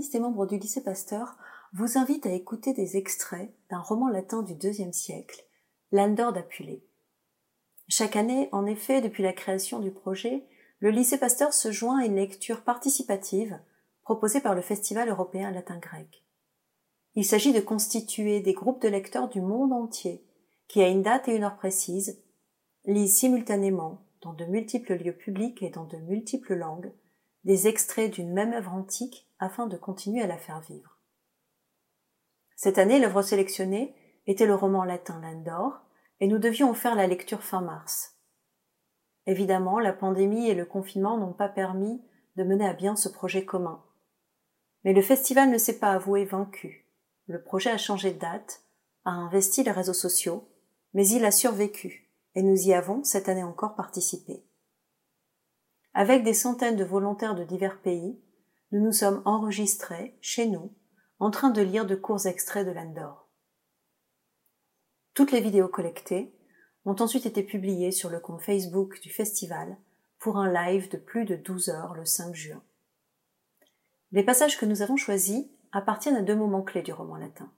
Et du lycée Pasteur vous invitent à écouter des extraits d'un roman latin du IIe siècle, Landor d'Apulée. Chaque année, en effet, depuis la création du projet, le lycée Pasteur se joint à une lecture participative proposée par le Festival européen latin-grec. Il s'agit de constituer des groupes de lecteurs du monde entier qui, à une date et une heure précise, lisent simultanément, dans de multiples lieux publics et dans de multiples langues, des extraits d'une même œuvre antique afin de continuer à la faire vivre. Cette année, l'œuvre sélectionnée était le roman latin Landor, et nous devions en faire la lecture fin mars. Évidemment, la pandémie et le confinement n'ont pas permis de mener à bien ce projet commun. Mais le festival ne s'est pas avoué vaincu. Le projet a changé de date, a investi les réseaux sociaux, mais il a survécu, et nous y avons, cette année encore, participé. Avec des centaines de volontaires de divers pays, nous nous sommes enregistrés, chez nous, en train de lire de courts extraits de l'Andor. Toutes les vidéos collectées ont ensuite été publiées sur le compte Facebook du festival pour un live de plus de 12 heures le 5 juin. Les passages que nous avons choisis appartiennent à deux moments clés du roman latin.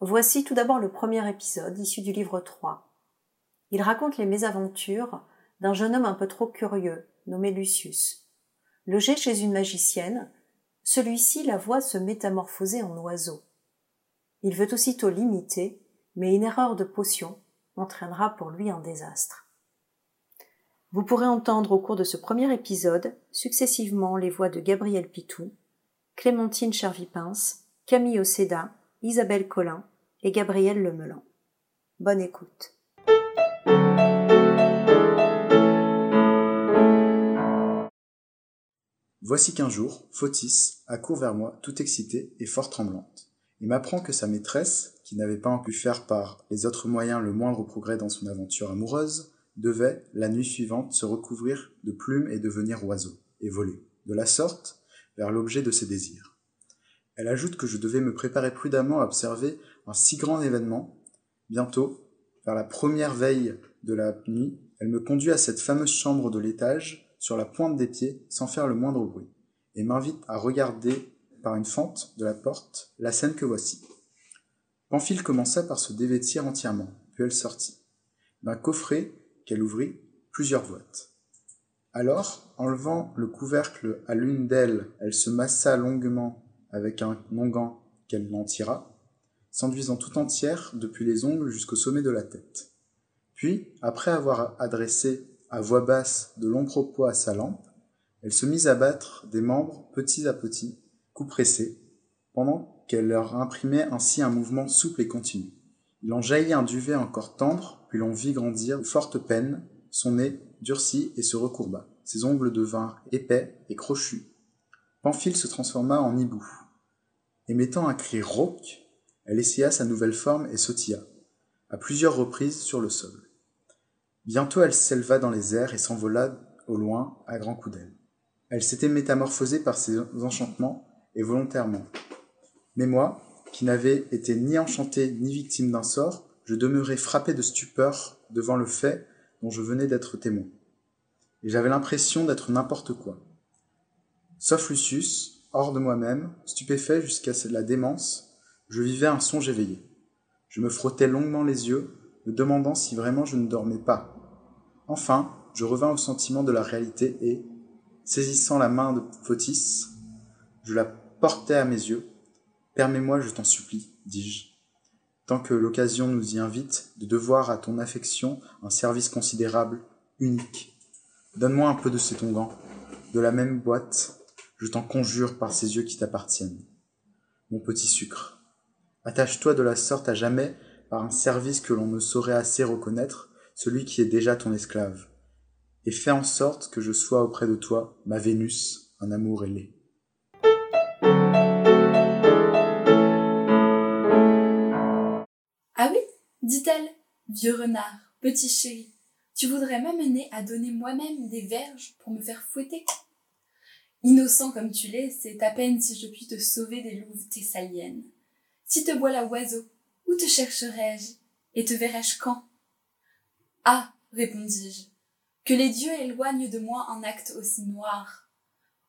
Voici tout d'abord le premier épisode issu du livre 3. Il raconte les mésaventures d'un jeune homme un peu trop curieux nommé Lucius. Logé chez une magicienne, celui-ci la voit se métamorphoser en oiseau. Il veut aussitôt l'imiter, mais une erreur de potion entraînera pour lui un désastre. Vous pourrez entendre au cours de ce premier épisode successivement les voix de Gabriel Pitou, Clémentine Chervipins, Camille Océda, Isabelle Collin et Gabriel Lemelan. Bonne écoute. Voici qu'un jour, Photis accourt vers moi tout excitée et fort tremblante, et m'apprend que sa maîtresse, qui n'avait pas pu faire par les autres moyens le moindre progrès dans son aventure amoureuse, devait, la nuit suivante, se recouvrir de plumes et devenir oiseau, et voler, de la sorte, vers l'objet de ses désirs. Elle ajoute que je devais me préparer prudemment à observer un si grand événement. Bientôt, vers la première veille de la nuit, elle me conduit à cette fameuse chambre de l'étage sur la pointe des pieds sans faire le moindre bruit, et m'invite à regarder par une fente de la porte la scène que voici. Pamphile commença par se dévêtir entièrement, puis elle sortit. D'un coffret qu'elle ouvrit, plusieurs boîtes. Alors, enlevant le couvercle à l'une d'elles, elle se massa longuement avec un onguent qu'elle en tira, s'enduisant tout entière depuis les ongles jusqu'au sommet de la tête. Puis, après avoir adressé à voix basse de propos à sa lampe, elle se mit à battre des membres petits à petits, coup pressés, pendant qu'elle leur imprimait ainsi un mouvement souple et continu. Il en jaillit un duvet encore tendre, puis l'on vit grandir de forte peine, son nez durcit et se recourba, ses ongles devinrent épais et crochus. Pamphile se transforma en hibou. Émettant un cri rauque, elle essaya sa nouvelle forme et sautilla, à plusieurs reprises sur le sol. Bientôt elle s'éleva dans les airs et s'envola au loin à grands coups d'aile. Elle s'était métamorphosée par ses enchantements et volontairement. Mais moi, qui n'avais été ni enchanté ni victime d'un sort, je demeurais frappé de stupeur devant le fait dont je venais d'être témoin. Et j'avais l'impression d'être n'importe quoi. Sauf Lucius, hors de moi-même, stupéfait jusqu'à la démence, je vivais un songe éveillé. Je me frottais longuement les yeux, me demandant si vraiment je ne dormais pas. Enfin, je revins au sentiment de la réalité et, saisissant la main de Fotis, je la portai à mes yeux. Permets-moi, je t'en supplie, dis-je, tant que l'occasion nous y invite, de devoir à ton affection un service considérable, unique. Donne-moi un peu de cet onguent, de la même boîte, je t'en conjure par ces yeux qui t'appartiennent. Mon petit sucre, attache-toi de la sorte à jamais par un service que l'on ne saurait assez reconnaître, celui qui est déjà ton esclave, et fais en sorte que je sois auprès de toi, ma Vénus, un amour ailé. Ah oui, dit-elle, vieux renard, petit chéri, tu voudrais m'amener à donner moi-même des verges pour me faire fouetter? Innocent comme tu l'es, c'est à peine si je puis te sauver des louves thessaliennes. Si te voilà oiseau, où te chercherai-je et te verrai-je quand? Ah, répondis-je, que les dieux éloignent de moi un acte aussi noir.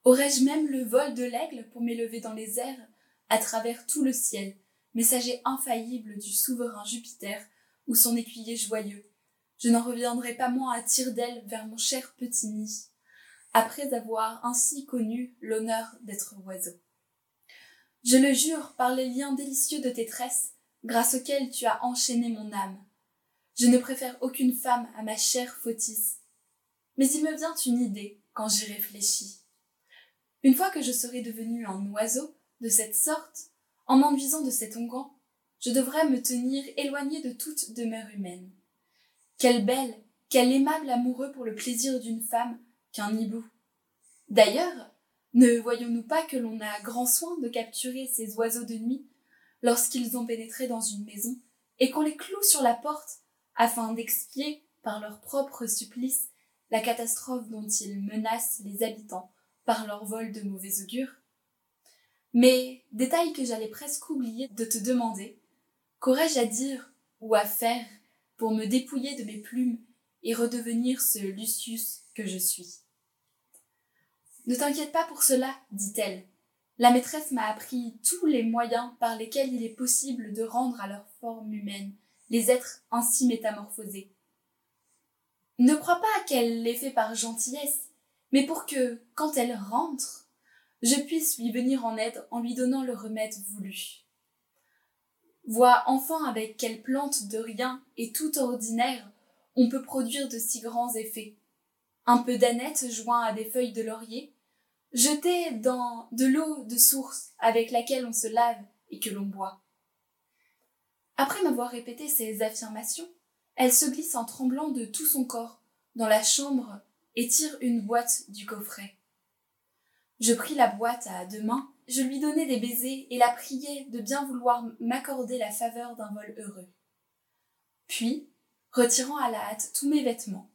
Aurais-je même le vol de l'aigle pour m'élever dans les airs, à travers tout le ciel, messager infaillible du souverain Jupiter ou son écuyer joyeux? Je n'en reviendrai pas moins à tire d'aile vers mon cher petit nid, après avoir ainsi connu l'honneur d'être oiseau. Je le jure par les liens délicieux de tes tresses, grâce auxquels tu as enchaîné mon âme. Je ne préfère aucune femme à ma chère Photis. Mais il me vient une idée quand j'y réfléchis. Une fois que je serai devenu un oiseau de cette sorte, en m'enduisant de cet onguent, je devrais me tenir éloigné de toute demeure humaine. Quel bel, quel aimable amoureux pour le plaisir d'une femme qu'un hibou. D'ailleurs, ne voyons-nous pas que l'on a grand soin de capturer ces oiseaux de nuit lorsqu'ils ont pénétré dans une maison et qu'on les cloue sur la porte afin d'expier par leur propre supplice la catastrophe dont ils menacent les habitants par leur vol de mauvais augure Mais, détail que j'allais presque oublier de te demander, qu'aurais-je à dire ou à faire pour me dépouiller de mes plumes et redevenir ce Lucius que je suis? Ne t'inquiète pas pour cela, dit-elle. La maîtresse m'a appris tous les moyens par lesquels il est possible de rendre à leur forme humaine les êtres ainsi métamorphosés. Ne crois pas qu'elle l'ait fait par gentillesse, mais pour que, quand elle rentre, je puisse lui venir en aide en lui donnant le remède voulu. Vois enfin avec quelle plante de rien et tout ordinaire on peut produire de si grands effets. Un peu d'aneth joint à des feuilles de laurier, jeté dans de l'eau de source avec laquelle on se lave et que l'on boit. Après m'avoir répété ces affirmations, elle se glisse en tremblant de tout son corps dans la chambre et tire une boîte du coffret. Je pris la boîte à deux mains, je lui donnai des baisers et la priai de bien vouloir m'accorder la faveur d'un vol heureux. Puis, retirant à la hâte tous mes vêtements,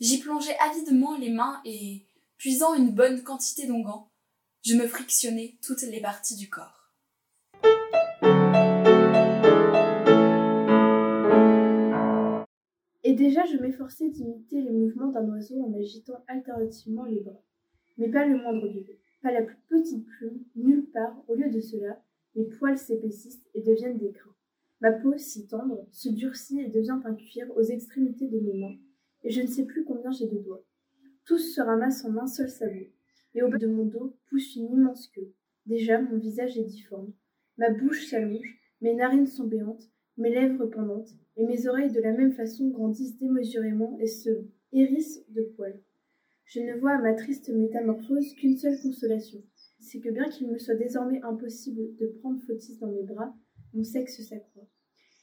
j'y plongeai avidement les mains et, puisant une bonne quantité d'onguents, je me frictionnai toutes les parties du corps. Et déjà je m'efforçais d'imiter les mouvements d'un oiseau en agitant alternativement les bras. Mais pas le moindre duvet, pas la plus petite plume, nulle part, au lieu de cela, mes poils s'épaississent et deviennent des grains. Ma peau, si tendre, se durcit et devient un cuir aux extrémités de mes mains, et je ne sais plus combien j'ai de doigts. Tous se ramassent en un seul sabot, et au bas de mon dos pousse une immense queue. Déjà, mon visage est difforme, ma bouche s'allonge, mes narines sont béantes, mes lèvres pendantes, et mes oreilles de la même façon grandissent démesurément et se hérissent de poils. Je ne vois à ma triste métamorphose qu'une seule consolation, c'est que bien qu'il me soit désormais impossible de prendre Fotis dans mes bras, mon sexe s'accroît.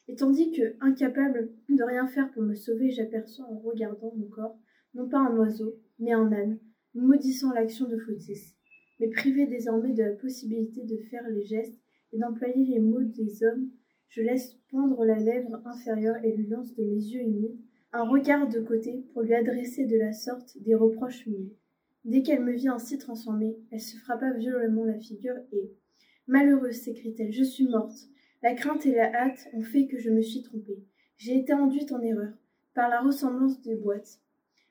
Et tandis que, incapable de rien faire pour me sauver, j'aperçois en regardant mon corps, non pas un oiseau, mais un âne, maudissant l'action de Fotis. Mais privé désormais de la possibilité de faire les gestes et d'employer les mots des hommes, je laisse pendre la lèvre inférieure et lui lance de mes yeux humides un regard de côté pour lui adresser de la sorte des reproches muets. Dès qu'elle me vit ainsi transformée, elle se frappa violemment la figure et Malheureuse, s'écrie-t-elle, je suis morte. La crainte et la hâte ont fait que je me suis trompée. J'ai été enduite en erreur par la ressemblance des boîtes.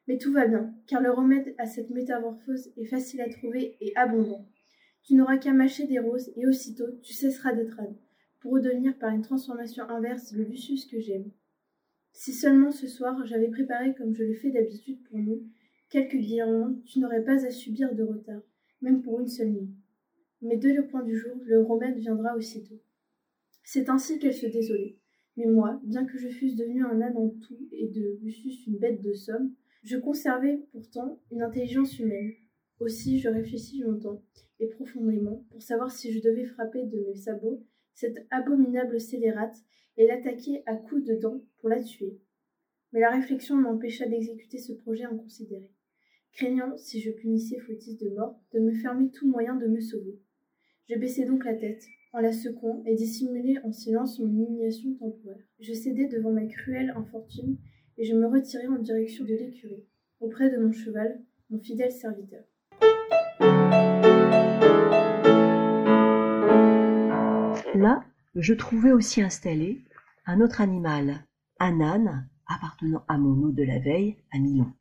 Mais tout va bien, car le remède à cette métamorphose est facile à trouver et abondant. Tu n'auras qu'à mâcher des roses et aussitôt tu cesseras d'être âne. pour redevenir par une transformation inverse le Lucius que j'aime. Si seulement ce soir j'avais préparé comme je le fais d'habitude pour nous, quelques guirlandes, tu n'aurais pas à subir de retard, même pour une seule nuit. Mais dès le point du jour, le remède viendra aussitôt. C'est ainsi qu'elle se désolait. Mais moi, bien que je fusse devenu un âne en tout et de Lucius une bête de somme, je conservais pourtant une intelligence humaine. Aussi je réfléchis longtemps et profondément pour savoir si je devais frapper de mes sabots cette abominable scélérate et l'attaquer à coups de dents pour la tuer. Mais la réflexion m'empêcha d'exécuter ce projet inconsidéré, craignant, si je punissais Fautis de mort, de me fermer tout moyen de me sauver. Je baissai donc la tête, en la secouant et dissimulai en silence mon humiliation temporaire. Je cédai devant ma cruelle infortune et je me retirai en direction de l'écurie, auprès de mon cheval, mon fidèle serviteur. Là, je trouvai aussi installé un autre animal, un âne appartenant à mon hôte de la veille, à Milon.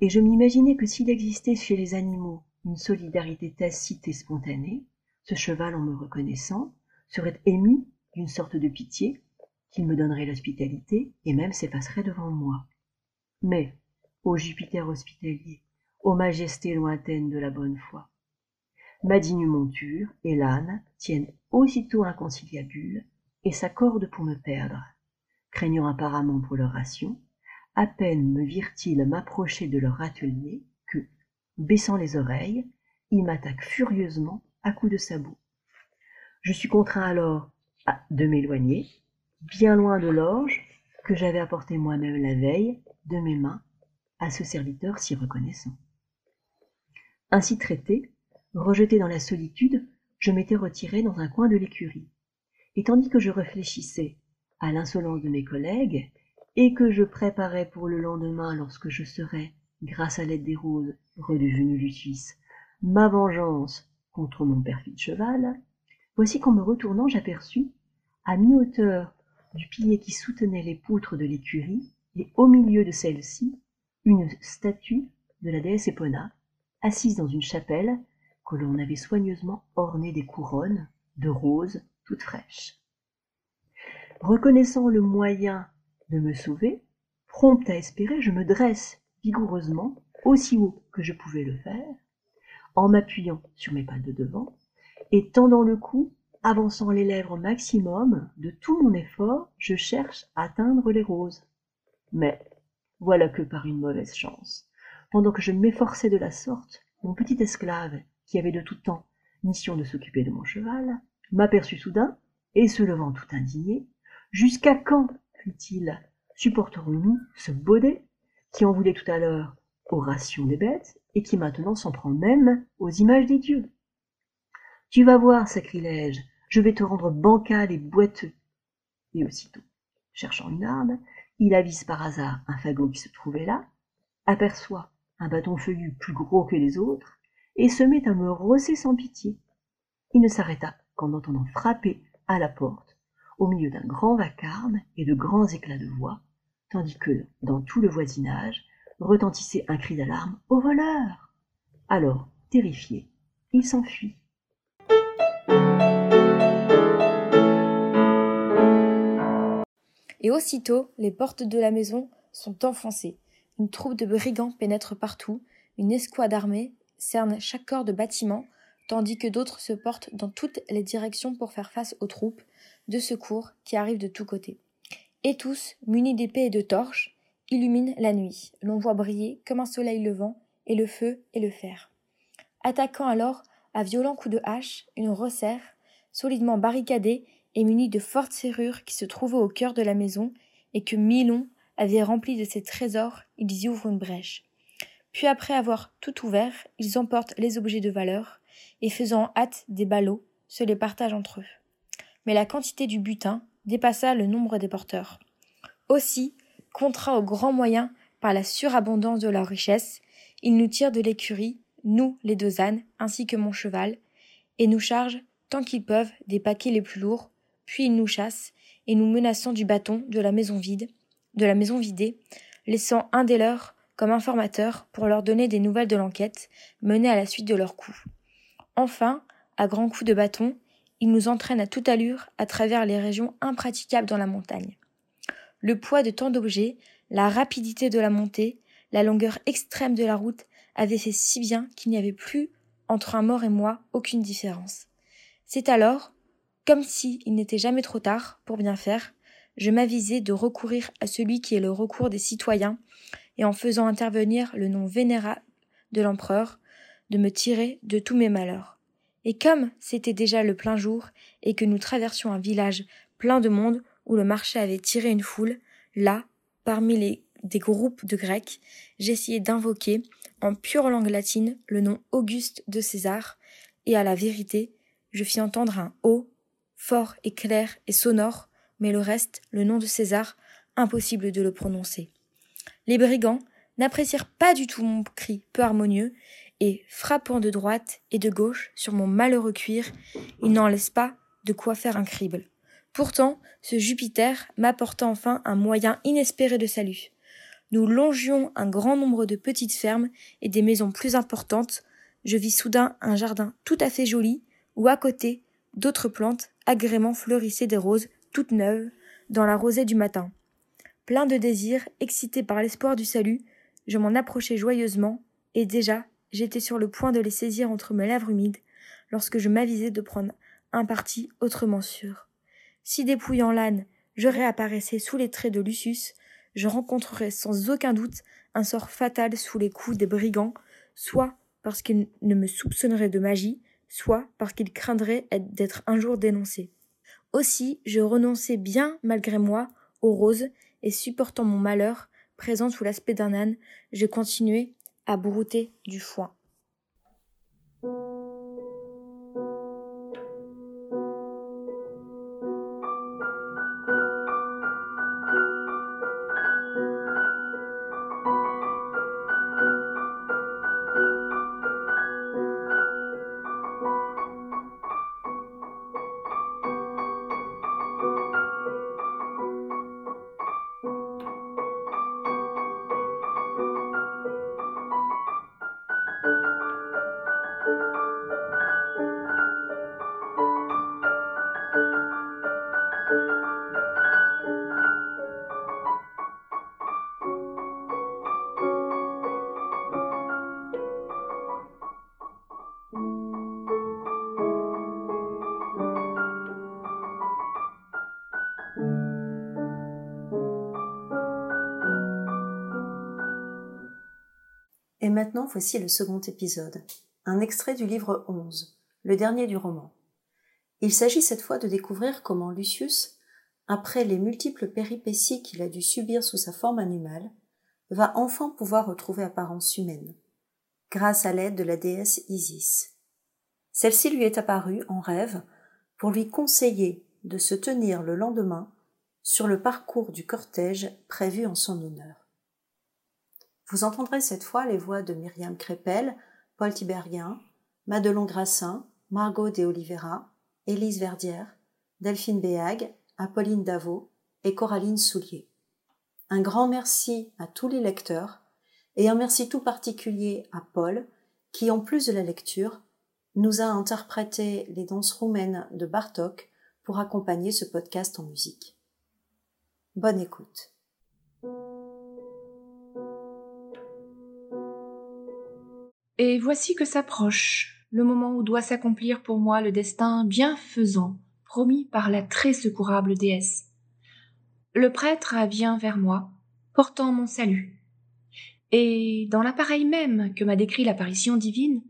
Et je m'imaginais que s'il existait chez les animaux une solidarité tacite et spontanée, ce cheval, en me reconnaissant, serait ému d'une sorte de pitié, qu'il me donnerait l'hospitalité et même s'effacerait devant moi. Mais, ô Jupiter hospitalier, ô majesté lointaine de la bonne foi, ma digne monture et l'âne tiennent aussitôt un conciliabule et s'accordent pour me perdre. Craignant apparemment pour leur ration, à peine me virent-ils m'approcher de leur atelier que, baissant les oreilles, ils m'attaquent furieusement à coups de sabot. Je suis contraint alors de m'éloigner, bien loin de l'orge que j'avais apporté moi-même la veille de mes mains à ce serviteur si reconnaissant. Ainsi traité, rejeté dans la solitude, je m'étais retiré dans un coin de l'écurie. Et tandis que je réfléchissais à l'insolence de mes collègues, et que je préparais pour le lendemain lorsque je serais, grâce à l'aide des roses, redevenu Lucius, ma vengeance contre mon perfide cheval, voici qu'en me retournant j'aperçus, à mi-hauteur du pilier qui soutenait les poutres de l'écurie, et au milieu de celle-ci, une statue de la déesse Epona, assise dans une chapelle que l'on avait soigneusement ornée des couronnes de roses toutes fraîches. Reconnaissant le moyen de me sauver, prompte à espérer, je me dresse vigoureusement, aussi haut que je pouvais le faire, en m'appuyant sur mes pas de devant, et tendant le cou, avançant les lèvres au maximum, de tout mon effort, je cherche à atteindre les roses. Mais voilà que par une mauvaise chance, pendant que je m'efforçais de la sorte, mon petit esclave, qui avait de tout temps mission de s'occuper de mon cheval, m'aperçut soudain, et se levant tout indigné, Jusqu'à quand, fit-il, supporterons-nous ce baudet qui en voulait tout à l'heure aux rations des bêtes et qui maintenant s'en prend même aux images des dieux? Tu vas voir, sacrilège, je vais te rendre bancal et boiteux. Et aussitôt, cherchant une arme, il avise par hasard un fagot qui se trouvait là, aperçoit un bâton feuillu plus gros que les autres, et se met à me rosser sans pitié. Il ne s'arrêta qu'en entendant frapper à la porte, au milieu d'un grand vacarme et de grands éclats de voix, tandis que, dans tout le voisinage, retentissait un cri d'alarme Au voleur Alors, terrifié, il s'enfuit. Et aussitôt, les portes de la maison sont enfoncées. Une troupe de brigands pénètre partout, une escouade armée cerne chaque corps de bâtiment, tandis que d'autres se portent dans toutes les directions pour faire face aux troupes de secours qui arrivent de tous côtés. Et tous, munis d'épées et de torches, illuminent la nuit. L'on voit briller, comme un soleil levant, et le feu et le fer. Attaquant alors à violents coups de hache une resserre, solidement barricadée et munie de fortes serrures qui se trouvaient au cœur de la maison et que Milon avait rempli de ses trésors, ils y ouvrent une brèche. Puis après avoir tout ouvert, ils emportent les objets de valeur, et faisant hâte des ballots, se les partagent entre eux. Mais la quantité du butin dépassa le nombre des porteurs. Aussi, contraints aux grands moyens par la surabondance de leur richesse, ils nous tirent de l'écurie, nous les deux ânes, ainsi que mon cheval, et nous chargent, tant qu'ils peuvent, des paquets les plus lourds, puis ils nous chassent, et nous menaçant du bâton de la maison vide, de la maison vidée, laissant un des leurs comme informateur pour leur donner des nouvelles de l'enquête menée à la suite de leur coup. Enfin, à grands coups de bâton, il nous entraîne à toute allure à travers les régions impraticables dans la montagne. Le poids de tant d'objets, la rapidité de la montée, la longueur extrême de la route avaient fait si bien qu'il n'y avait plus entre un mort et moi aucune différence. C'est alors, comme si il n'était jamais trop tard pour bien faire, je m'avisai de recourir à celui qui est le recours des citoyens, et en faisant intervenir le nom vénérable de l'empereur, de me tirer de tous mes malheurs. Et comme c'était déjà le plein jour, et que nous traversions un village plein de monde où le marché avait tiré une foule, là, parmi les des groupes de Grecs, j'essayai d'invoquer, en pure langue latine, le nom Auguste de César, et à la vérité, je fis entendre un haut, fort et clair et sonore, mais le reste, le nom de César, impossible de le prononcer. Les brigands n'apprécièrent pas du tout mon cri peu harmonieux, et, frappant de droite et de gauche sur mon malheureux cuir, ils n'en laissent pas de quoi faire un crible. Pourtant, ce Jupiter m'apporta enfin un moyen inespéré de salut. Nous longions un grand nombre de petites fermes et des maisons plus importantes. Je vis soudain un jardin tout à fait joli, où à côté, d'autres plantes agrément fleurissaient des roses toutes neuves dans la rosée du matin. Plein de désir, excité par l'espoir du salut, je m'en approchai joyeusement, et déjà j'étais sur le point de les saisir entre mes lèvres humides, lorsque je m'avisai de prendre un parti autrement sûr. Si dépouillant l'âne, je réapparaissais sous les traits de Lucius, je rencontrerais sans aucun doute un sort fatal sous les coups des brigands, soit parce qu'ils ne me soupçonneraient de magie, soit parce qu'ils craindraient d'être un jour dénoncés. Aussi, je renonçai bien, malgré moi, aux roses, et supportant mon malheur, présent sous l'aspect d'un âne, je continuai à brouter du foin. Maintenant, voici le second épisode, un extrait du livre 11, le dernier du roman. Il s'agit cette fois de découvrir comment Lucius, après les multiples péripéties qu'il a dû subir sous sa forme animale, va enfin pouvoir retrouver apparence humaine, grâce à l'aide de la déesse Isis. Celle-ci lui est apparue en rêve pour lui conseiller de se tenir le lendemain sur le parcours du cortège prévu en son honneur. Vous entendrez cette fois les voix de Myriam Crépel, Paul Tiberghien, Madelon Grassin, Margot de Oliveira, Élise Verdière, Delphine Béag, Apolline Davot et Coraline Soulier. Un grand merci à tous les lecteurs et un merci tout particulier à Paul qui, en plus de la lecture, nous a interprété les danses roumaines de Bartok pour accompagner ce podcast en musique. Bonne écoute. Et voici que s'approche le moment où doit s'accomplir pour moi le destin bienfaisant promis par la très secourable déesse. Le prêtre vient vers moi, portant mon salut. Et dans l'appareil même que m'a décrit l'apparition divine,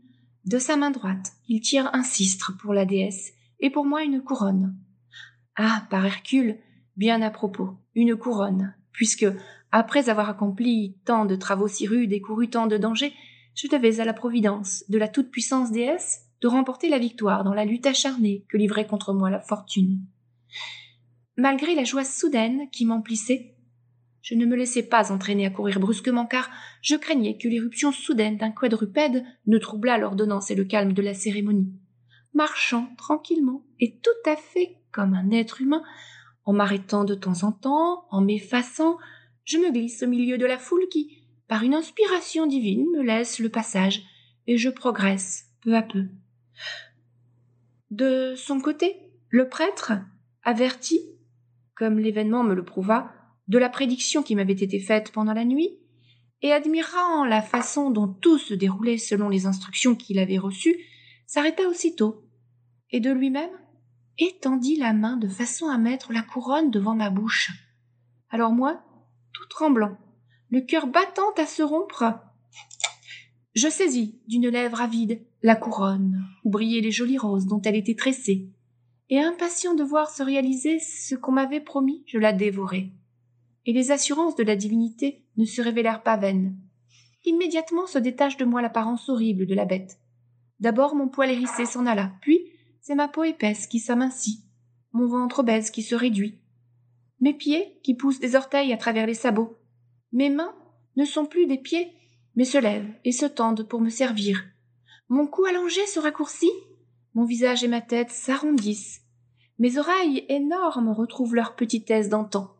de sa main droite, il tire un cistre pour la déesse et pour moi une couronne. Ah, par Hercule, bien à propos, une couronne, puisque, après avoir accompli tant de travaux si rudes et couru tant de dangers, je devais à la providence de la toute-puissance déesse de remporter la victoire dans la lutte acharnée que livrait contre moi la fortune. Malgré la joie soudaine qui m'emplissait, je ne me laissais pas entraîner à courir brusquement car je craignais que l'éruption soudaine d'un quadrupède ne troublât l'ordonnance et le calme de la cérémonie. Marchant tranquillement et tout à fait comme un être humain, en m'arrêtant de temps en temps, en m'effaçant, je me glisse au milieu de la foule qui, par une inspiration divine, me laisse le passage, et je progresse peu à peu. De son côté, le prêtre, averti, comme l'événement me le prouva, de la prédiction qui m'avait été faite pendant la nuit, et admirant la façon dont tout se déroulait selon les instructions qu'il avait reçues, s'arrêta aussitôt, et de lui-même étendit la main de façon à mettre la couronne devant ma bouche. Alors moi, tout tremblant, le cœur battant à se rompre, je saisis d'une lèvre avide la couronne où brillaient les jolies roses dont elle était tressée, et impatient de voir se réaliser ce qu'on m'avait promis, je la dévorai. Et les assurances de la divinité ne se révélèrent pas vaines. Immédiatement se détache de moi l'apparence horrible de la bête. D'abord mon poil hérissé s'en alla, puis c'est ma peau épaisse qui s'amincit, mon ventre obèse qui se réduit, mes pieds qui poussent des orteils à travers les sabots. Mes mains ne sont plus des pieds, mais se lèvent et se tendent pour me servir. Mon cou allongé se raccourcit, mon visage et ma tête s'arrondissent. Mes oreilles énormes retrouvent leur petitesse d'antan.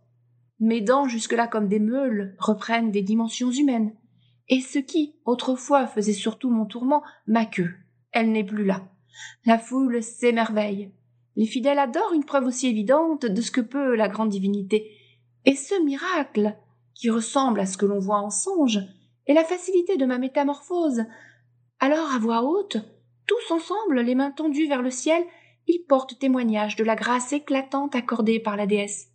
Mes dents, jusque-là comme des meules, reprennent des dimensions humaines. Et ce qui, autrefois, faisait surtout mon tourment, ma queue, elle n'est plus là. La foule s'émerveille. Les fidèles adorent une preuve aussi évidente de ce que peut la grande divinité. Et ce miracle, qui ressemble à ce que l'on voit en songe, est la facilité de ma métamorphose. Alors, à voix haute, tous ensemble, les mains tendues vers le ciel, ils portent témoignage de la grâce éclatante accordée par la déesse.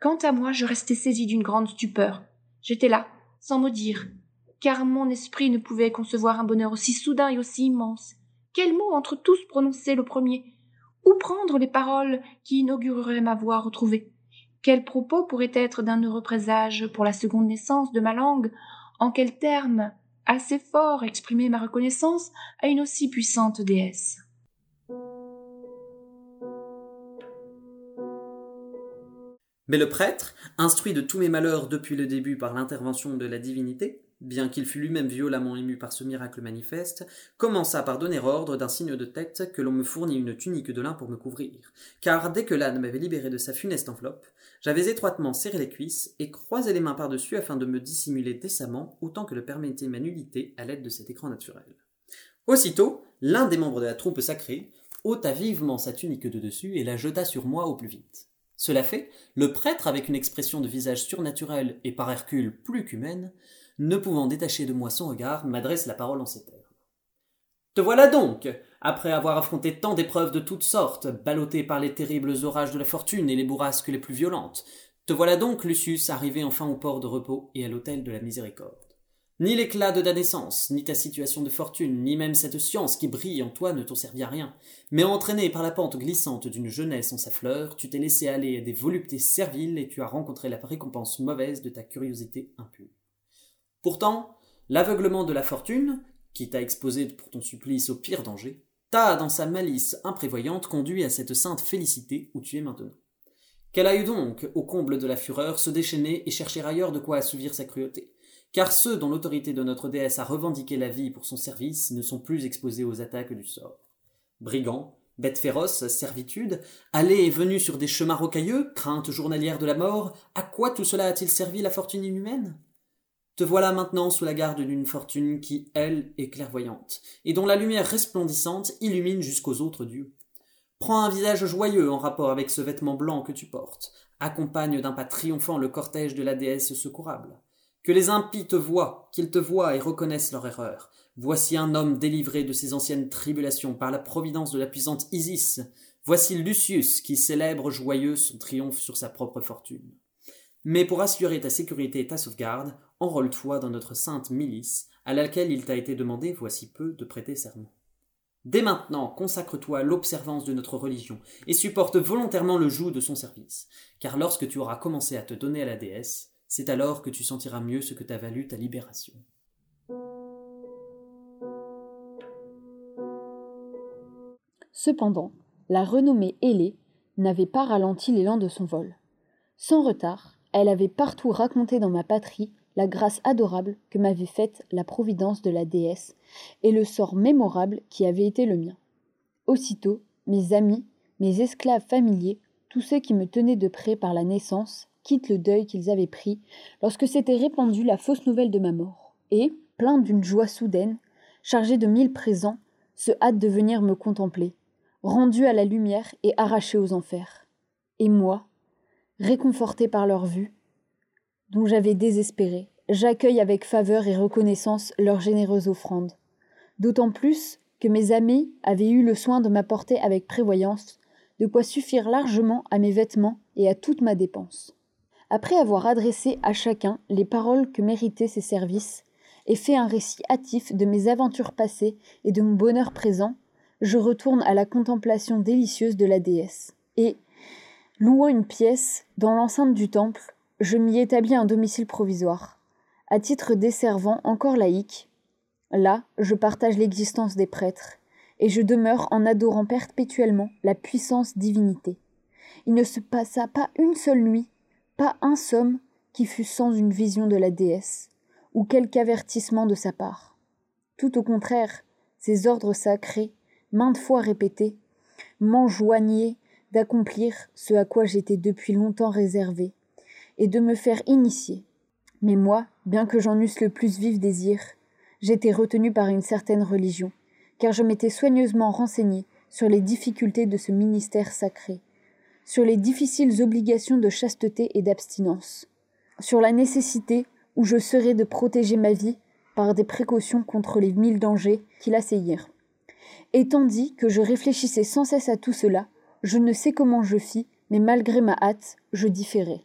Quant à moi, je restais saisi d'une grande stupeur. J'étais là, sans mot dire, car mon esprit ne pouvait concevoir un bonheur aussi soudain et aussi immense. Quel mot entre tous prononcer le premier? Où prendre les paroles qui inaugureraient ma voix retrouvée? Quels propos pourraient être d'un heureux présage pour la seconde naissance de ma langue? En quels termes assez fort exprimer ma reconnaissance à une aussi puissante déesse? Mais le prêtre, instruit de tous mes malheurs depuis le début par l'intervention de la divinité, bien qu'il fût lui-même violemment ému par ce miracle manifeste, commença par donner ordre d'un signe de tête que l'on me fournit une tunique de lin pour me couvrir, car dès que l'âne m'avait libéré de sa funeste enveloppe, j'avais étroitement serré les cuisses et croisé les mains par-dessus afin de me dissimuler décemment autant que le permettait ma nudité à l'aide de cet écran naturel. Aussitôt, l'un des membres de la troupe sacrée ôta vivement sa tunique de dessus et la jeta sur moi au plus vite. Cela fait, le prêtre, avec une expression de visage surnaturelle et par Hercule plus qu'humaine, ne pouvant détacher de moi son regard, m'adresse la parole en ces termes. Te voilà donc, après avoir affronté tant d'épreuves de toutes sortes, ballotté par les terribles orages de la fortune et les bourrasques les plus violentes, te voilà donc, Lucius, arrivé enfin au port de repos et à l'hôtel de la miséricorde. Ni l'éclat de ta naissance, ni ta situation de fortune, ni même cette science qui brille en toi ne t'ont servi à rien. Mais entraîné par la pente glissante d'une jeunesse en sa fleur, tu t'es laissé aller à des voluptés serviles et tu as rencontré la récompense mauvaise de ta curiosité impure. Pourtant, l'aveuglement de la fortune, qui t'a exposé pour ton supplice au pire danger, t'a, dans sa malice imprévoyante, conduit à cette sainte félicité où tu es maintenant. Qu'elle aille donc, au comble de la fureur, se déchaîner et chercher ailleurs de quoi assouvir sa cruauté? Car ceux dont l'autorité de notre déesse a revendiqué la vie pour son service ne sont plus exposés aux attaques du sort. Brigands, bêtes féroces, servitude, allées et venues sur des chemins rocailleux, crainte journalière de la mort, à quoi tout cela a-t-il servi la fortune inhumaine? Te voilà maintenant sous la garde d'une fortune qui, elle, est clairvoyante, et dont la lumière resplendissante illumine jusqu'aux autres dieux. Prends un visage joyeux en rapport avec ce vêtement blanc que tu portes, accompagne d'un pas triomphant le cortège de la déesse secourable. Que les impies te voient, qu'ils te voient et reconnaissent leur erreur. Voici un homme délivré de ses anciennes tribulations par la providence de la puissante Isis. Voici Lucius qui célèbre joyeux son triomphe sur sa propre fortune. Mais pour assurer ta sécurité et ta sauvegarde, enrôle-toi dans notre sainte milice, à laquelle il t'a été demandé, voici peu, de prêter serment. Dès maintenant, consacre-toi à l'observance de notre religion, et supporte volontairement le joug de son service, car lorsque tu auras commencé à te donner à la déesse, c'est alors que tu sentiras mieux ce que t'a valu ta libération. Cependant, la renommée ailée n'avait pas ralenti l'élan de son vol. Sans retard, elle avait partout raconté dans ma patrie la grâce adorable que m'avait faite la providence de la déesse et le sort mémorable qui avait été le mien. Aussitôt, mes amis, mes esclaves familiers, tous ceux qui me tenaient de près par la naissance, quittent le deuil qu'ils avaient pris lorsque s'était répandue la fausse nouvelle de ma mort, et, plein d'une joie soudaine, chargé de mille présents, se hâtent de venir me contempler, rendus à la lumière et arrachés aux enfers. Et moi, réconforté par leur vue, dont j'avais désespéré, j'accueille avec faveur et reconnaissance leur généreuse offrande. D'autant plus que mes amis avaient eu le soin de m'apporter avec prévoyance de quoi suffire largement à mes vêtements et à toute ma dépense. Après avoir adressé à chacun les paroles que méritaient ses services, et fait un récit hâtif de mes aventures passées et de mon bonheur présent, je retourne à la contemplation délicieuse de la déesse. Et, louant une pièce dans l'enceinte du temple, je m'y établis un domicile provisoire, à titre desservant encore laïque. Là, je partage l'existence des prêtres, et je demeure en adorant perpétuellement la puissance divinité. Il ne se passa pas une seule nuit, pas un somme qui fût sans une vision de la déesse, ou quelque avertissement de sa part. Tout au contraire, ces ordres sacrés, maintes fois répétés, m'enjoignaient d'accomplir ce à quoi j'étais depuis longtemps réservé, et de me faire initier. Mais moi, bien que j'en eusse le plus vif désir, j'étais retenu par une certaine religion, car je m'étais soigneusement renseigné sur les difficultés de ce ministère sacré, sur les difficiles obligations de chasteté et d'abstinence, sur la nécessité où je serais de protéger ma vie par des précautions contre les mille dangers qui l'assaillirent. Et tandis que je réfléchissais sans cesse à tout cela, je ne sais comment je fis, mais malgré ma hâte, je différai.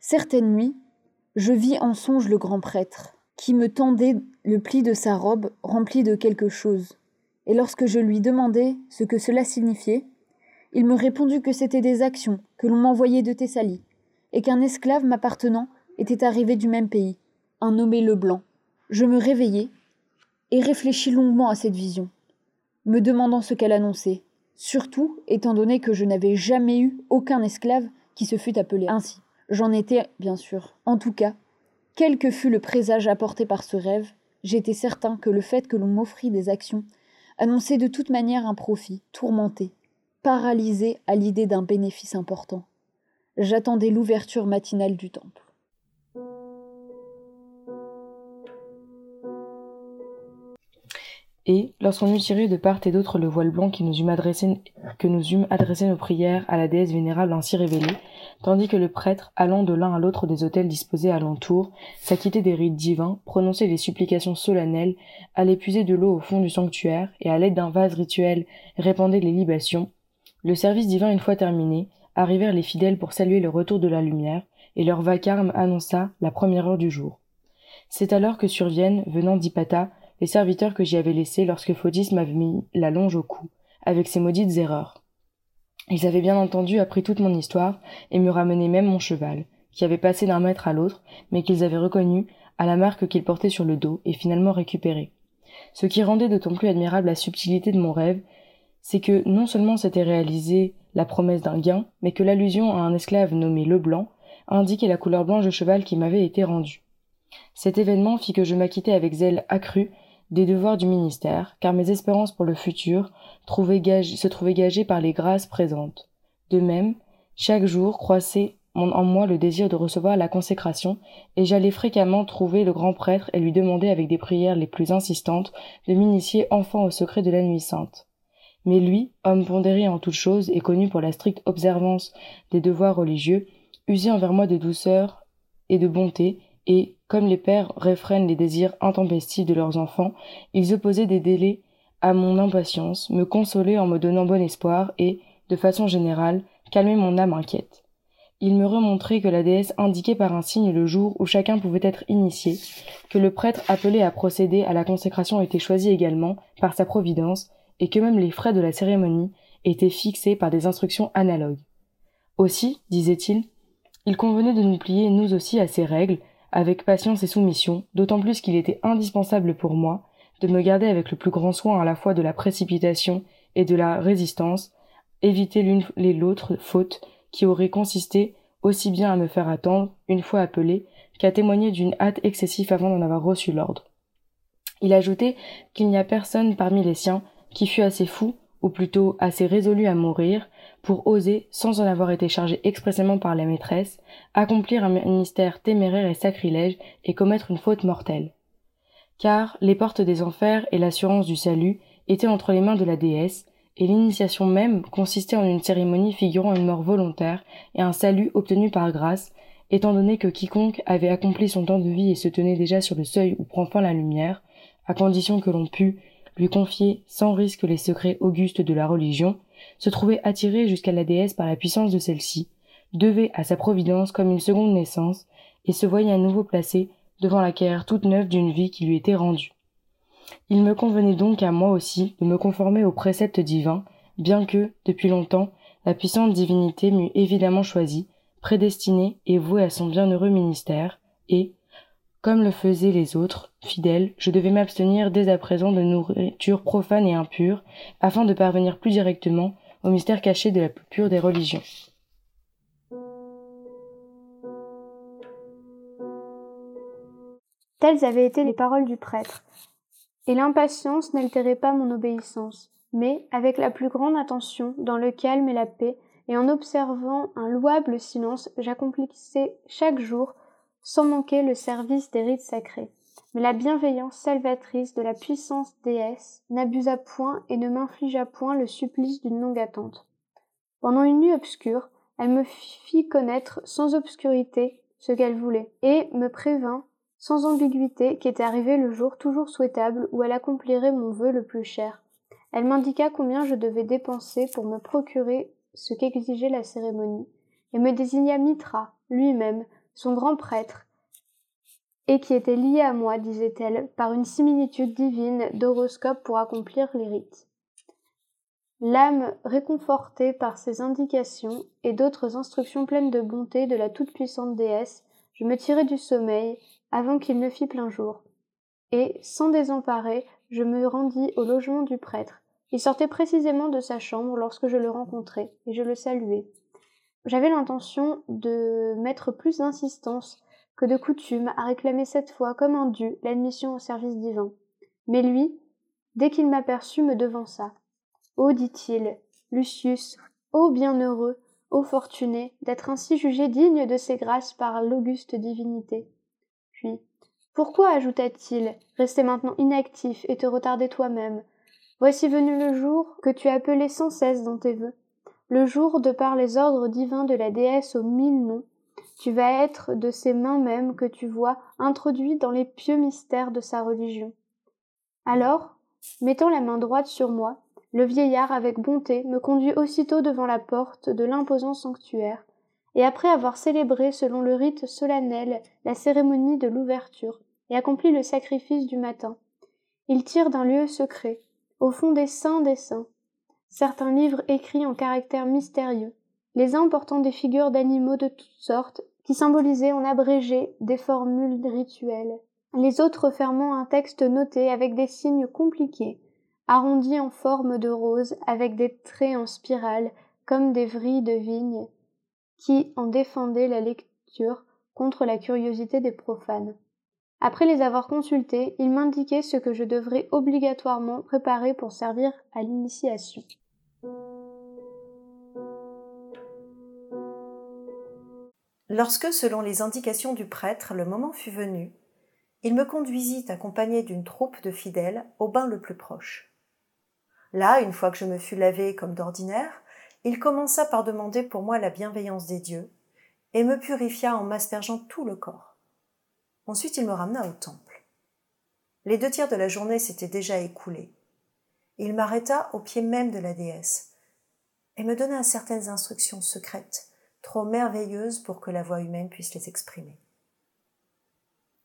Certaine nuit, je vis en songe le grand prêtre, qui me tendait le pli de sa robe rempli de quelque chose. Et lorsque je lui demandai ce que cela signifiait, il me répondit que c'était des actions que l'on m'envoyait de Thessalie, et qu'un esclave m'appartenant était arrivé du même pays, un nommé Leblanc. Je me réveillai et réfléchis longuement à cette vision, me demandant ce qu'elle annonçait, surtout étant donné que je n'avais jamais eu aucun esclave qui se fût appelé ainsi. J'en étais, bien sûr. En tout cas, quel que fût le présage apporté par ce rêve, j'étais certain que le fait que l'on m'offrit des actions annonçait de toute manière un profit, tourmenté, paralysé à l'idée d'un bénéfice important. J'attendais l'ouverture matinale du temple. Et, lorsqu'on eut tiré de part et d'autre le voile blanc qui nous eût adressé, que nous eûmes adressé nos prières à la déesse vénérable ainsi révélée, tandis que le prêtre, allant de l'un à l'autre des hôtels disposés alentour, s'acquittait des rites divins, prononçait des supplications solennelles, allait puiser de l'eau au fond du sanctuaire, et à l'aide d'un vase rituel répandait les libations, le service divin une fois terminé, arrivèrent les fidèles pour saluer le retour de la lumière, et leur vacarme annonça la première heure du jour. C'est alors que surviennent, venant d'Ipata, les serviteurs que j'y avais laissés lorsque Photis m'avait mis la longe au cou, avec ses maudites erreurs. Ils avaient bien entendu appris toute mon histoire, et me ramenaient même mon cheval, qui avait passé d'un mètre à l'autre, mais qu'ils avaient reconnu à la marque qu'il portait sur le dos, et finalement récupéré. Ce qui rendait d'autant plus admirable la subtilité de mon rêve, c'est que non seulement s'était réalisé la promesse d'un gain, mais que l'allusion à un esclave nommé Leblanc indiquait la couleur blanche de cheval qui m'avait été rendue. Cet événement fit que je m'acquittai avec zèle accru des devoirs du ministère, car mes espérances pour le futur se trouvaient gagées par les grâces présentes. De même, chaque jour croissait en moi le désir de recevoir la consécration, et j'allais fréquemment trouver le grand prêtre et lui demander avec des prières les plus insistantes de m'initier enfin au secret de la nuit sainte. Mais lui, homme pondéré en toutes choses et connu pour la stricte observance des devoirs religieux, usait envers moi de douceur et de bonté, et, comme les pères réfrènent les désirs intempestifs de leurs enfants, ils opposaient des délais à mon impatience, me consolaient en me donnant bon espoir et, de façon générale, calmaient mon âme inquiète. Il me remontrait que la déesse indiquait par un signe le jour où chacun pouvait être initié, que le prêtre appelé à procéder à la consécration était choisi également par sa providence, et que même les frais de la cérémonie étaient fixés par des instructions analogues. Aussi, disait-il, il convenait de nous plier nous aussi à ces règles, avec patience et soumission, d'autant plus qu'il était indispensable pour moi de me garder avec le plus grand soin à la fois de la précipitation et de la résistance, éviter l'une et l'autre faute qui aurait consisté aussi bien à me faire attendre, une fois appelé, qu'à témoigner d'une hâte excessive avant d'en avoir reçu l'ordre. Il ajoutait qu'il n'y a personne parmi les siens qui fût assez fou, ou plutôt assez résolu à mourir, pour oser, sans en avoir été chargé expressément par la maîtresse, accomplir un ministère téméraire et sacrilège et commettre une faute mortelle. Car les portes des enfers et l'assurance du salut étaient entre les mains de la déesse, et l'initiation même consistait en une cérémonie figurant une mort volontaire et un salut obtenu par grâce, étant donné que quiconque avait accompli son temps de vie et se tenait déjà sur le seuil où prend fin la lumière, à condition que l'on pût lui confier sans risque les secrets augustes de la religion, se trouvait attiré jusqu'à la déesse par la puissance de celle-ci, devait à sa providence comme une seconde naissance, et se voyait à nouveau placé devant la carrière toute neuve d'une vie qui lui était rendue. Il me convenait donc à moi aussi de me conformer aux préceptes divins, bien que, depuis longtemps, la puissante divinité m'eût évidemment choisi, prédestiné et voué à son bienheureux ministère, et, comme le faisaient les autres, fidèles, je devais m'abstenir dès à présent de nourriture profane et impure, afin de parvenir plus directement au mystère caché de la plus pure des religions. Telles avaient été les paroles du prêtre, et l'impatience n'altérait pas mon obéissance, mais, avec la plus grande attention, dans le calme et la paix, et en observant un louable silence, j'accomplissais chaque jour, sans manquer le service des rites sacrés. Mais la bienveillance salvatrice de la puissance déesse n'abusa point et ne m'infligea point le supplice d'une longue attente. Pendant une nuit obscure, elle me fit connaître sans obscurité ce qu'elle voulait, et me prévint sans ambiguïté qu'était arrivé le jour toujours souhaitable où elle accomplirait mon vœu le plus cher. Elle m'indiqua combien je devais dépenser pour me procurer ce qu'exigeait la cérémonie, et me désigna Mitra, lui-même, son grand prêtre, et qui était lié à moi, disait-elle, par une similitude divine d'horoscope pour accomplir les rites. L'âme réconfortée par ces indications et d'autres instructions pleines de bonté de la toute-puissante déesse, je me tirai du sommeil avant qu'il ne fît plein jour. Et, sans désemparer, je me rendis au logement du prêtre. Il sortait précisément de sa chambre lorsque je le rencontrai, et je le saluai. J'avais l'intention de mettre plus d'insistance que de coutume à réclamer cette fois comme un dû l'admission au service divin. Mais lui, dès qu'il m'aperçut, me devança. Oh, dit-il, Lucius, ô bienheureux, ô fortuné, d'être ainsi jugé digne de ces grâces par l'auguste divinité. Puis, pourquoi, ajouta-t-il, rester maintenant inactif et te retarder toi-même? Voici venu le jour que tu appelais sans cesse dans tes vœux. Le jour de par les ordres divins de la déesse aux mille noms, tu vas être de ces mains mêmes que tu vois introduit dans les pieux mystères de sa religion. Alors, mettant la main droite sur moi, le vieillard avec bonté me conduit aussitôt devant la porte de l'imposant sanctuaire, et après avoir célébré selon le rite solennel la cérémonie de l'ouverture et accompli le sacrifice du matin, il tire d'un lieu secret, au fond des saints des saints, certains livres écrits en caractères mystérieux, les uns portant des figures d'animaux de toutes sortes qui en abrégé des formules rituelles, les autres fermant un texte noté avec des signes compliqués, arrondis en forme de rose avec des traits en spirale comme des vrilles de vigne, qui en défendait la lecture contre la curiosité des profanes. Après les avoir consultés, il m'indiquait ce que je devrais obligatoirement préparer pour servir à l'initiation. Lorsque, selon les indications du prêtre, le moment fut venu, il me conduisit accompagné d'une troupe de fidèles au bain le plus proche. Là, une fois que je me fus lavé comme d'ordinaire, il commença par demander pour moi la bienveillance des dieux, et me purifia en m'aspergeant tout le corps. Ensuite il me ramena au temple. Les deux tiers de la journée s'étaient déjà écoulés. Il m'arrêta au pied même de la déesse, et me donna certaines instructions secrètes, trop merveilleuses pour que la voix humaine puisse les exprimer.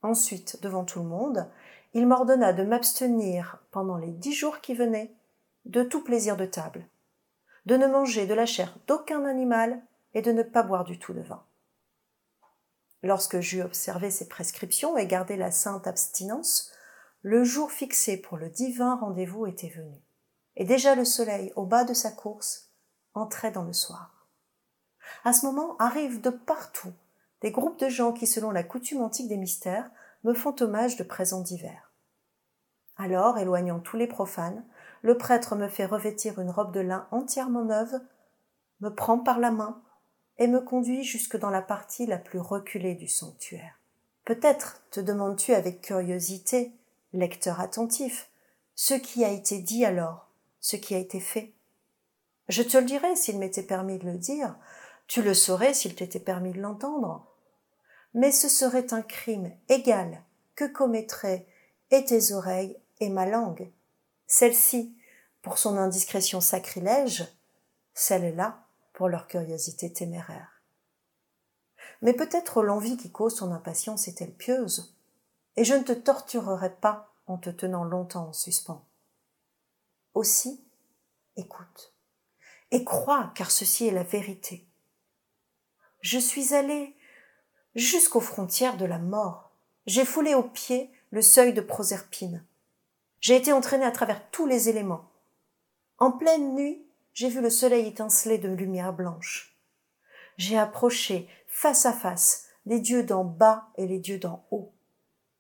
Ensuite, devant tout le monde, il m'ordonna de m'abstenir pendant les dix jours qui venaient de tout plaisir de table, de ne manger de la chair d'aucun animal et de ne pas boire du tout de vin. Lorsque j'eus observé ces prescriptions et gardé la sainte abstinence, le jour fixé pour le divin rendez-vous était venu, et déjà le soleil, au bas de sa course, entrait dans le soir. À ce moment arrivent de partout des groupes de gens qui, selon la coutume antique des mystères, me font hommage de présents divers. Alors, éloignant tous les profanes, le prêtre me fait revêtir une robe de lin entièrement neuve, me prend par la main et me conduit jusque dans la partie la plus reculée du sanctuaire. Peut-être te demandes-tu avec curiosité, lecteur attentif, ce qui a été dit alors, ce qui a été fait. Je te le dirais s'il m'était permis de le dire, tu le saurais s'il t'était permis de l'entendre. Mais ce serait un crime égal que commettraient et tes oreilles et ma langue. Celle-ci, pour son indiscrétion sacrilège, celle-là, pour leur curiosité téméraire. Mais peut-être l'envie qui cause ton impatience est-elle pieuse, et je ne te torturerai pas en te tenant longtemps en suspens. Aussi, écoute, et crois, car ceci est la vérité. Je suis allé jusqu'aux frontières de la mort. J'ai foulé aux pieds le seuil de Proserpine. J'ai été entraîné à travers tous les éléments. En pleine nuit, j'ai vu le soleil étinceler de lumière blanche. J'ai approché face à face les dieux d'en bas et les dieux d'en haut.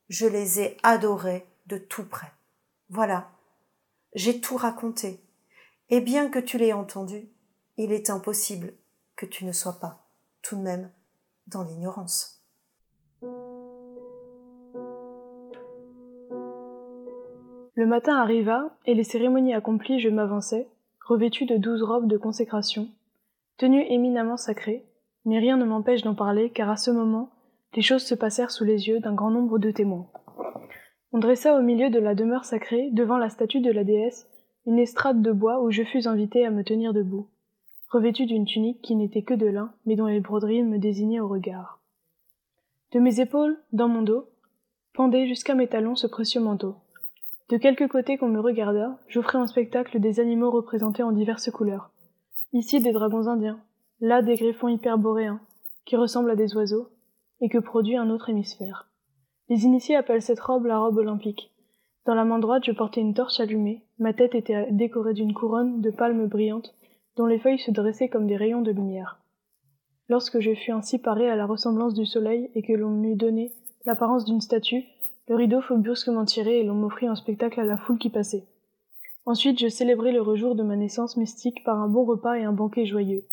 Je les ai adorés de tout près. Voilà. J'ai tout raconté. Et bien que tu l'aies entendu, il est impossible que tu ne sois pas, tout de même, dans l'ignorance. Le matin arriva, et les cérémonies accomplies, je m'avançai, revêtu de douze robes de consécration, tenue éminemment sacrée, mais rien ne m'empêche d'en parler, car à ce moment, les choses se passèrent sous les yeux d'un grand nombre de témoins. On dressa au milieu de la demeure sacrée, devant la statue de la déesse, une estrade de bois où je fus invité à me tenir debout, revêtu d'une tunique qui n'était que de lin, mais dont les broderies me désignaient au regard. De mes épaules, dans mon dos, pendait jusqu'à mes talons ce précieux manteau. De quelque côté qu'on me regardât, j'offrais un spectacle des animaux représentés en diverses couleurs. Ici des dragons indiens, là des griffons hyperboréens, qui ressemblent à des oiseaux, et que produit un autre hémisphère. Les initiés appellent cette robe la robe olympique. Dans la main droite, je portais une torche allumée, ma tête était décorée d'une couronne de palmes brillantes, dont les feuilles se dressaient comme des rayons de lumière. Lorsque je fus ainsi paré à la ressemblance du soleil et que l'on m'eut donné l'apparence d'une statue, le rideau fut brusquement tiré et l'on m'offrit un spectacle à la foule qui passait. Ensuite, je célébrai le rejour de ma naissance mystique par un bon repas et un banquet joyeux.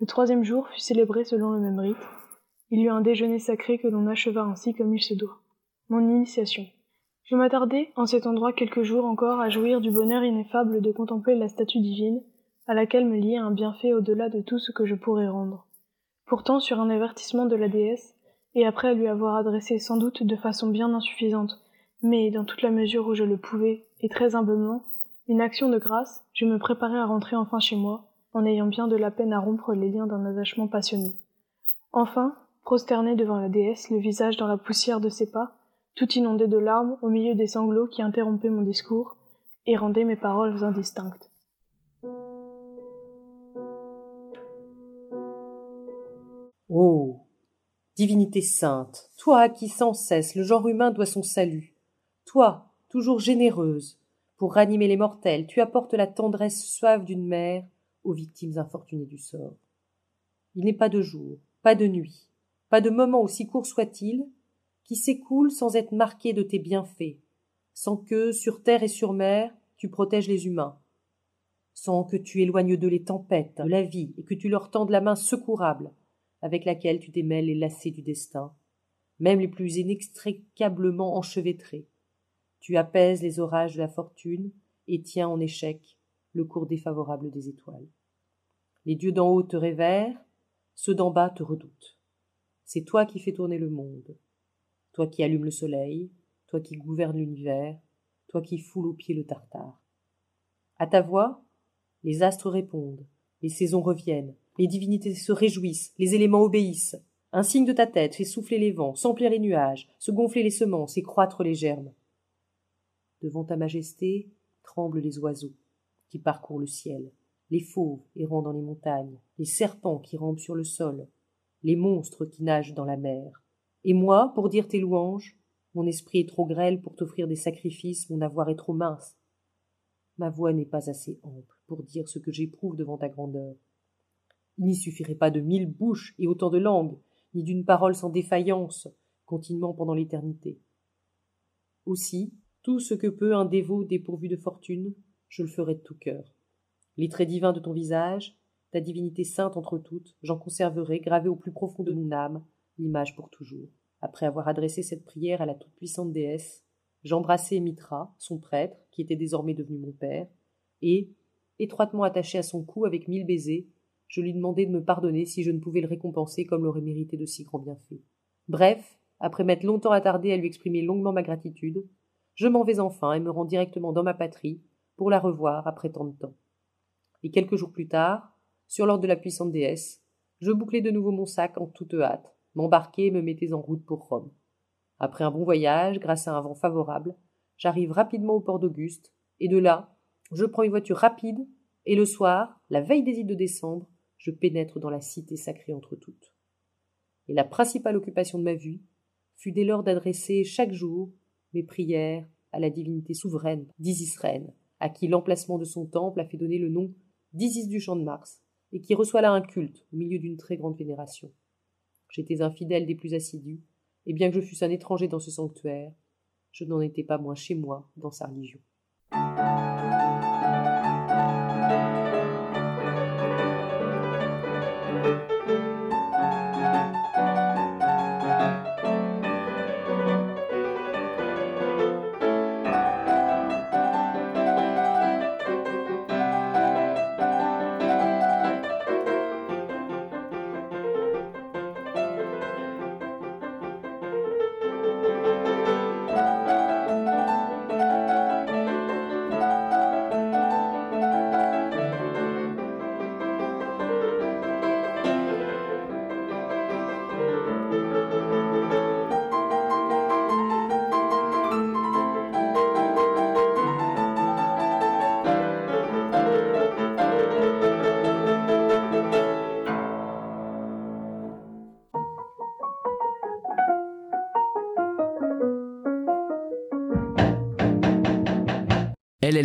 Le troisième jour fut célébré selon le même rite. Il y eut un déjeuner sacré que l'on acheva ainsi comme il se doit. Mon initiation. Je m'attardai en cet endroit quelques jours encore à jouir du bonheur ineffable de contempler la statue divine, à laquelle me liait un bienfait au-delà de tout ce que je pourrais rendre. Pourtant, sur un avertissement de la déesse, et après lui avoir adressé sans doute de façon bien insuffisante, mais dans toute la mesure où je le pouvais, et très humblement, une action de grâce, je me préparais à rentrer enfin chez moi, en ayant bien de la peine à rompre les liens d'un attachement passionné. Enfin, prosterné devant la déesse, le visage dans la poussière de ses pas, tout inondé de larmes au milieu des sanglots qui interrompaient mon discours et rendaient mes paroles indistinctes. Oh divinité sainte, toi à qui sans cesse le genre humain doit son salut, toi, toujours généreuse, pour ranimer les mortels, tu apportes la tendresse suave d'une mère aux victimes infortunées du sort. Il n'est pas de jour, pas de nuit, pas de moment aussi court soit-il, qui s'écoule sans être marqué de tes bienfaits, sans que, sur terre et sur mer, tu protèges les humains, sans que tu éloignes d'eux les tempêtes de la vie et que tu leur tendes la main secourable, avec laquelle tu démêles les lacets du destin, même les plus inextricablement enchevêtrés. Tu apaises les orages de la fortune et tiens en échec le cours défavorable des étoiles. Les dieux d'en haut te révèrent, ceux d'en bas te redoutent. C'est toi qui fais tourner le monde, toi qui allumes le soleil, toi qui gouvernes l'univers, toi qui foules aux pieds le tartare. À ta voix, les astres répondent, les saisons reviennent, les divinités se réjouissent, les éléments obéissent. Un signe de ta tête fait souffler les vents, s'emplir les nuages, se gonfler les semences et croître les germes. Devant ta majesté tremblent les oiseaux qui parcourent le ciel, les fauves errant dans les montagnes, les serpents qui rampent sur le sol, les monstres qui nagent dans la mer. Et moi, pour dire tes louanges, mon esprit est trop grêle pour t'offrir des sacrifices, mon avoir est trop mince. Ma voix n'est pas assez ample pour dire ce que j'éprouve devant ta grandeur. Il n'y suffirait pas de mille bouches et autant de langues, ni d'une parole sans défaillance, continuant pendant l'éternité. Aussi, tout ce que peut un dévot dépourvu de fortune, je le ferai de tout cœur. Les traits divins de ton visage, ta divinité sainte entre toutes, j'en conserverai, gravé au plus profond de mon âme, l'image pour toujours. Après avoir adressé cette prière à la toute-puissante déesse, j'embrassai Mitra, son prêtre, qui était désormais devenu mon père, et, étroitement attaché à son cou avec mille baisers, je lui demandai de me pardonner si je ne pouvais le récompenser comme l'aurait mérité de si grands bienfaits. Bref, après m'être longtemps attardé à lui exprimer longuement ma gratitude, je m'en vais enfin et me rends directement dans ma patrie pour la revoir après tant de temps. Et quelques jours plus tard, sur l'ordre de la puissante déesse, je bouclai de nouveau mon sac en toute hâte, m'embarquai et me mettais en route pour Rome. Après un bon voyage, grâce à un vent favorable, j'arrive rapidement au port d'Auguste, et de là, je prends une voiture rapide, et le soir, la veille des îles de décembre, je pénètre dans la cité sacrée entre toutes. Et la principale occupation de ma vie fut dès lors d'adresser chaque jour mes prières à la divinité souveraine d'Isis Reine, à qui l'emplacement de son temple a fait donner le nom d'Isis du champ de Mars, et qui reçoit là un culte au milieu d'une très grande vénération. J'étais un fidèle des plus assidus, et bien que je fusse un étranger dans ce sanctuaire, je n'en étais pas moins chez moi dans sa religion.